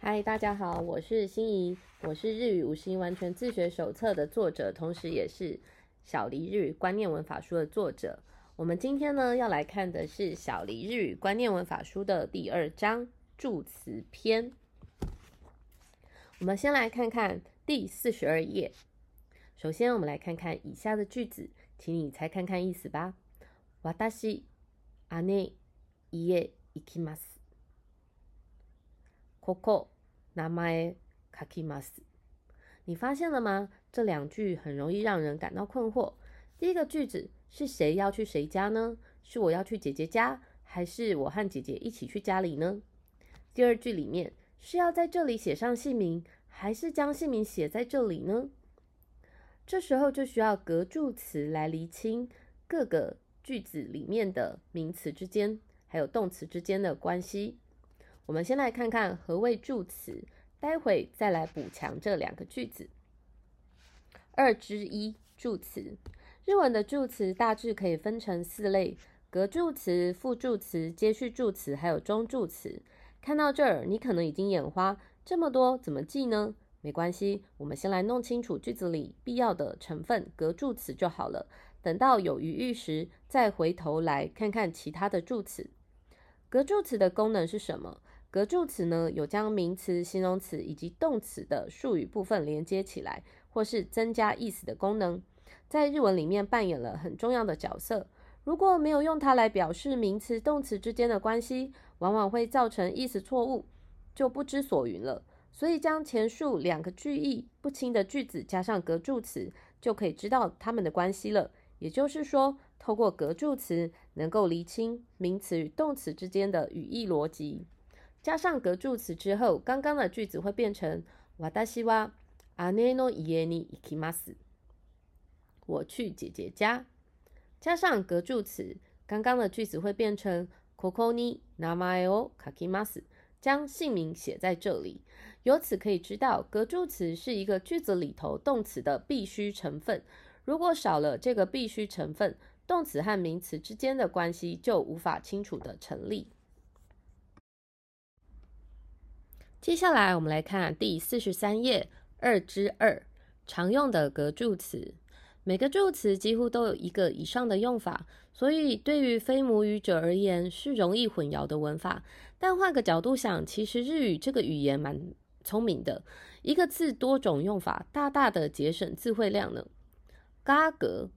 嗨，大家好，我是心怡，我是日语五十音完全自学手册的作者，同时也是小黎日语观念文法书的作者。我们今天呢要来看的是小黎日语观念文法书的第二章助词篇。我们先来看看第四十二页。首先，我们来看看以下的句子，请你猜看看意思吧。私、姉、家、行きます。ここ、 名前、書きます。你发现了吗？这两句很容易让人感到困惑。第一个句子是谁要去谁家呢？是我要去姐姐家，还是我和姐姐一起去家里呢？第二句里面是要在这里写上姓名，还是将姓名写在这里呢？这时候就需要隔助词来厘清各个句子里面的名词之间还有动词之间的关系。 我们先来看看何谓助词，待会再来补强这两个句子。二之一助词，日文的助词大致可以分成四类：隔助词、副助词、接续助词，还有中助词。看到这儿，你可能已经眼花，这么多怎么记呢？没关系，我们先来弄清楚句子里必要的成分，隔助词就好了。等到有余裕时，再回头来看看其他的助词。隔助词的功能是什么？隔助词呢，有将名词、形容词以及动词的术语部分连接起来，或是增加意思的功能，在日文里面扮演了很重要的角色。如果没有用它来表示名词、动词之间的关系，往往会造成意思错误，就不知所云了。所以，将前述两个句意不清的句子加上隔助词，就可以知道它们的关系了。也就是说，透过隔助词，能够厘清名词与动词之间的语义逻辑。加上隔助词之后，刚刚的句子会变成“私は姉の家に行きます”。我去姐姐家。加上隔助词，刚刚的句子会变成“ここに名前を書きます”。将姓名写在这里，由此可以知道，格助词是一个句子里头动词的必须成分。如果少了这个必须成分，动词和名词之间的关系就无法清楚的成立。 接下来，我们来看第四十三页二之二常用的格助词。每个助词几乎都有一个以上的用法，所以对于非母语者而言是容易混淆的文法。但换个角度想，其实日语这个语言蛮聪明的，一个字多种用法，大大的节省字汇量呢。嘎格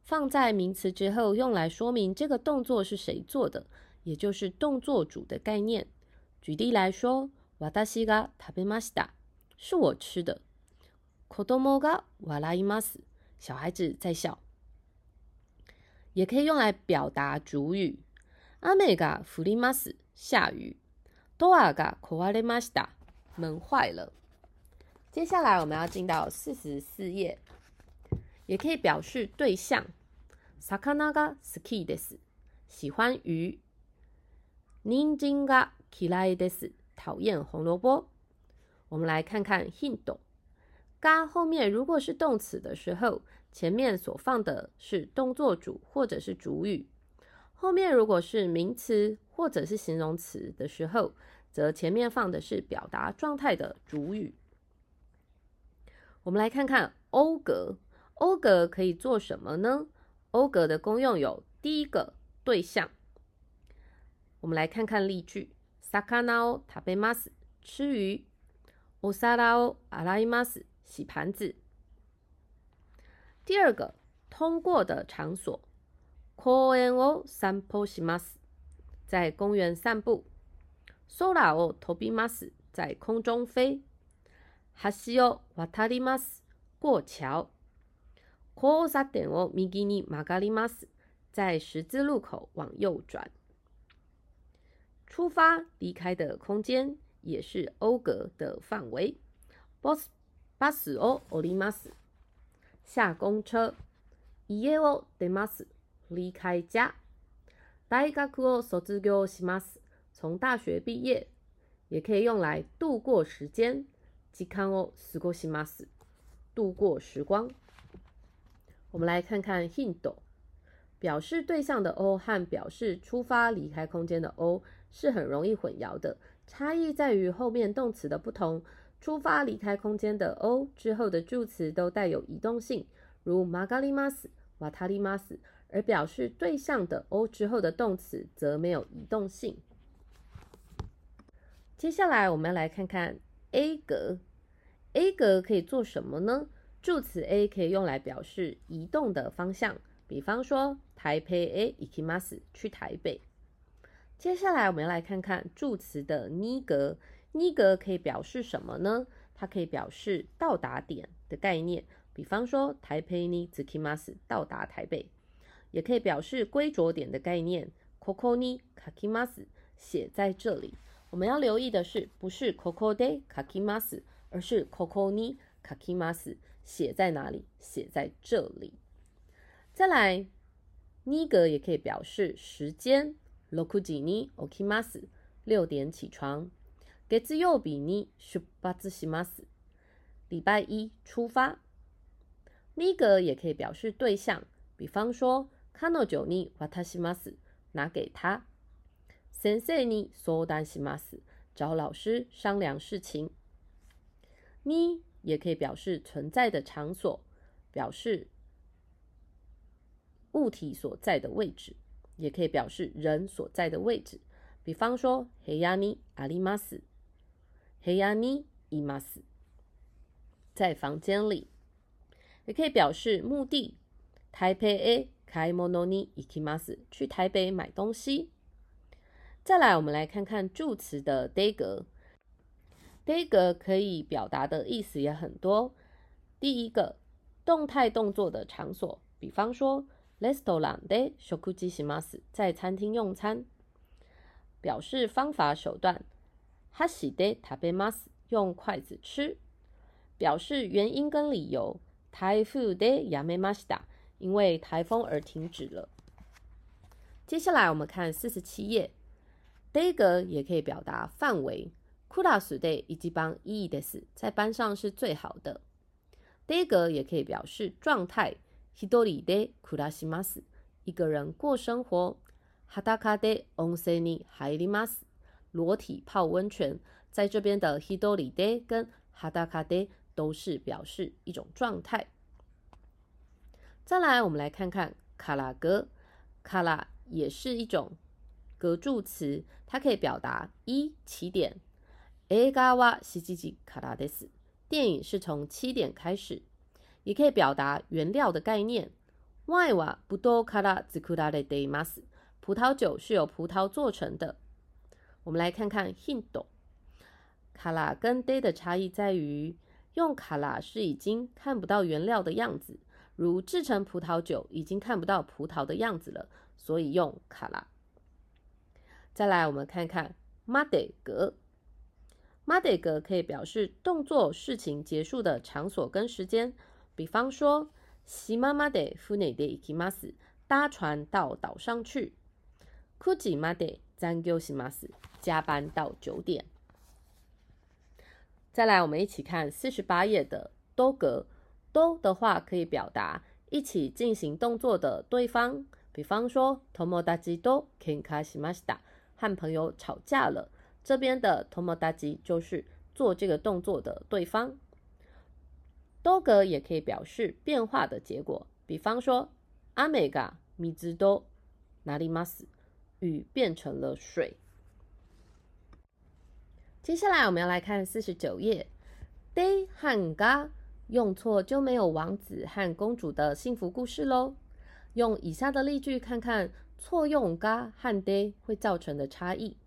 放在名词之后，用来说明这个动作是谁做的，也就是动作主的概念。举例来说，私が食べました，是我吃的。子供が笑います。小孩子在笑，也可以用来表达主语。阿美嘎弗里马斯下雨，多阿嘎科瓦雷马斯达门坏了。接下来我们要进到四十四页，也可以表示对象。萨卡纳嘎斯基德斯喜欢鱼，宁金嘎基莱德斯 讨厌红萝卜。我们来看看 hindo，。嘎后面如果是动词的时候，前面所放的是动作主或者是主语；后面如果是名词或者是形容词的时候，则前面放的是表达状态的主语。我们来看看欧格，欧格可以做什么呢？欧格的功用有第一个对象。我们来看看例句：sakana o tabemas 吃鱼，osara o araimas 洗盘子。第二个，通过的场所。公園を散歩します。在公园散步。空を飛びます。在空中飞。橋を渡ります。过桥。交差点を右に曲がります。在十字路口往右转。 出发离开的空间也是欧格的范围。boss 巴士を降ります。下公车。家を出ます。离开家。大学を卒業します。从大学毕业。也可以用来度过时间。時間を過ごします。度过时光。我们来看看 hint。表示对象的 o 和表示出发离开空间的 o 是很容易混淆的。差异在于后面动词的不同。出发离开空间的 o 之后的助词都带有移动性，如 magalimas、watalimas，而表示对象的 o 之后的动词则没有移动性。接下来我们来看看 a 格，a 格可以做什么呢？助词 a 可以用来表示移动的方向，比方说台北 A ikimas 去台北。接下来我们要来看看助词的呢格。尼格可以表示什么呢？它可以表示到达点的概念，比方说台北尼 zikimas 到达台北，也可以表示归着点的概念，koko ni kakimas 写在这里。我们要留意的是，不是 koko de kakimas，而是 koko ni kakimas 写在哪里？写在这里。再来，尼格也可以表示时间，lokuji ni okimas 六点起床。月曜日に出発します。礼拜一出发。呢个也可以表示对象，比方说彼女に渡します，拿给他。先生に相談します，找老师商量事情。呢也可以表示存在的场所，表示物体所在的位置， 也可以表示人所在的位置。比方说部屋にあります。黑亚尼伊马斯在房间里，也可以表示目的。台北 A 开莫诺尼伊基马斯去台北买东西。再来，我们来看看助词的 day 格。day 格可以表达的意思也很多。第一个，动态动作的场所，比方说 Restaurant de shokuji shimas 在餐厅用餐，表示方法手段。哈西的塔贝马斯用筷子吃，表示原因跟理由。台风的亚美马西达因为台风而停止了。接下来我们看四十七页，day 格也可以表达范围。库拉斯 day 以及帮意义的是在班上是最好的。day 格也可以表示状态。hidori de kurashimas 一个人过生活。hadaka de onseni haimas 裸体泡温泉，在这边的 hidori de 跟 hadaka de 都是表示一种状态。再来，我们来看看卡拉格，卡拉也是一种格助词，它可以表达一起点。映画は7時からです。电影是从七点开始， 也可以表达原料的概念。ワインは葡萄から作られています。葡萄酒是由葡萄做成的。我们来看看 hint，卡拉跟 day 的差异在于，用卡拉是已经看不到原料的样子，如制成葡萄酒已经看不到葡萄的样子了，所以用卡拉。再来，我们看看 made 格，made 格可以表示动作、事情结束的场所跟时间， 比方说，西妈妈的夫内的 ikimas，搭船到岛上去，kuji made。三九西马斯加班到九点。再来，我们一起看四十八页的多格。多的话可以表达一起进行动作的对方，比方说，tomodachi do kenkashimashita，和朋友吵架了。这边的 tomodachi 就是做这个动作的对方。多格也可以表示变化的结果，比方说，阿美嘎米兹多哪里马斯。雨变成了水。接下来我们要来看四十九页，day 和 ga 用错就没有王子和公主的幸福故事喽。用以下的例句看看错用嘎和 day 会造成的差异。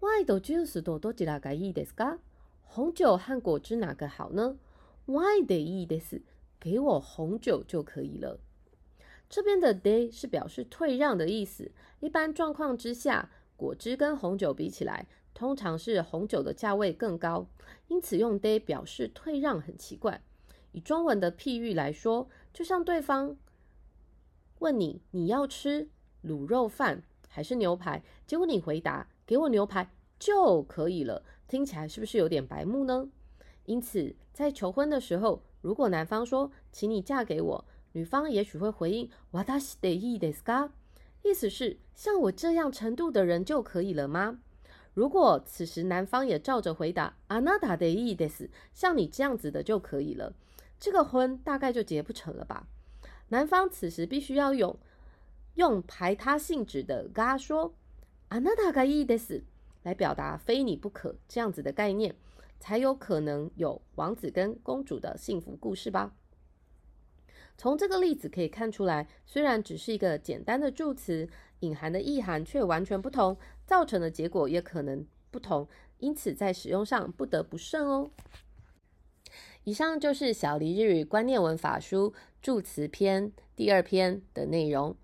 Why do juice 多多几拉个意的是噶？红酒和果汁哪个好呢？Why they eat this？给我红酒就可以了。这边的 day 是表示退让的意思。一般状况之下，果汁跟红酒比起来，通常是红酒的价位更高，因此用 day 表示退让很奇怪。以中文的譬喻来说，就像对方问你你要吃卤肉饭还是牛排，结果你回答给我牛排就可以了，听起来是不是有点白目呢？因此在求婚的时候，如果男方说请你嫁给我。女方也许会回应“私でいいですか”， 意思是像我这样程度的人就可以了吗？如果此时男方也照着回答あなたでいいです，像你这样子的就可以了，这个婚大概就结不成了吧？男方此时必须要用用排他性质的嘎说あなたがいいです来表达非你不可这样子的概念， 才有可能有王子跟公主的幸福故事吧。从这个例子可以看出来，虽然只是一个简单的助词，隐含的意涵却完全不同，造成的结果也可能不同，因此在使用上不得不慎哦。以上就是小黎日语观念文法书助词篇第二篇的内容。